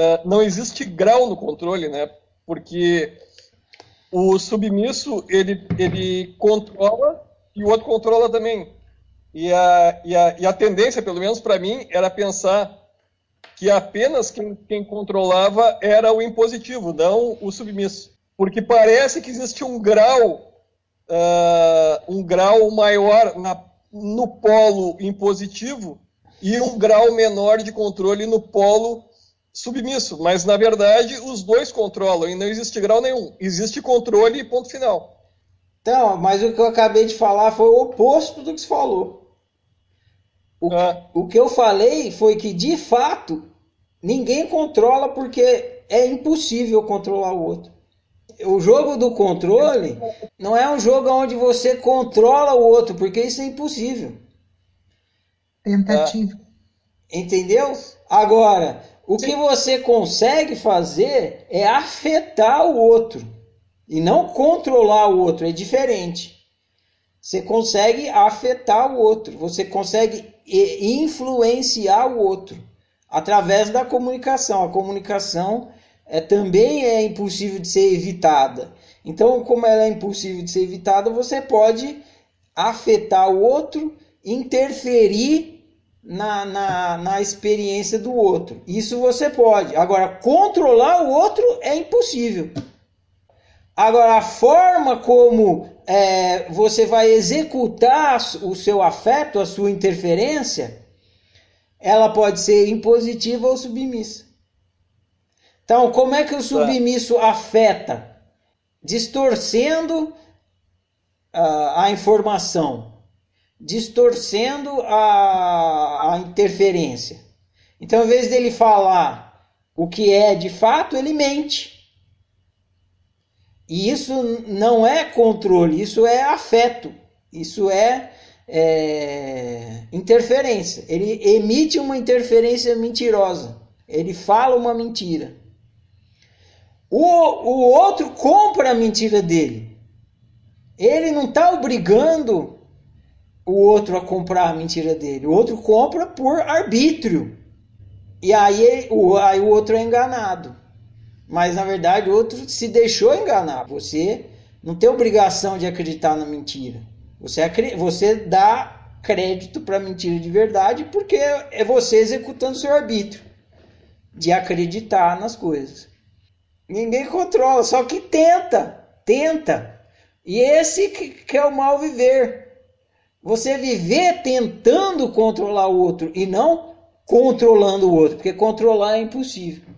uh, não existe grau no controle, né? Porque o submisso ele, ele controla e o outro controla também. E a, e a, e a tendência, pelo menos para mim, era pensar que apenas quem, quem controlava era o impositivo, não o submisso. Porque parece que existe um grau, uh, um grau maior na, no polo impositivo e um grau menor de controle no polo submisso. Mas, na verdade, os dois controlam e não existe grau nenhum. Existe controle e ponto final. Então, mas o que eu acabei de falar foi o oposto do que você falou. O, ah. o que eu falei foi que, de fato, ninguém controla porque é impossível controlar o outro. O jogo do controle não é um jogo onde você controla o outro, porque isso é impossível. Tentativa. Ah. Entendeu? Agora, o que você consegue fazer é afetar o outro e não controlar o outro, é diferente. Você consegue afetar o outro, você consegue influenciar o outro através da comunicação. A comunicação é, também é impossível de ser evitada. Então, como ela é impossível de ser evitada, você pode afetar o outro, interferir na, na, na experiência do outro. Isso você pode. Agora, controlar o outro é impossível. Agora, a forma como é, você vai executar o seu afeto, a sua interferência, ela pode ser impositiva ou submissa. Então, como é que o submisso afeta? Distorcendo uh, a informação distorcendo a, a interferência. Então, em vez dele falar o que é de fato, ele mente. E isso não é controle, isso é afeto, isso é, é, interferência. Ele emite uma interferência mentirosa, ele fala uma mentira. O, o outro compra a mentira dele. Ele não está obrigando o outro a comprar a mentira dele. O outro compra por arbítrio. E aí o, aí o outro é enganado. Mas na verdade o outro se deixou enganar. Você não tem obrigação de acreditar na mentira. Você, você dá crédito para mentira de verdade porque é você executando seu arbítrio de acreditar nas coisas. Ninguém controla, só que tenta, tenta. E esse que, que é o mal viver. Você viver tentando controlar o outro e não controlando o outro, porque controlar é impossível.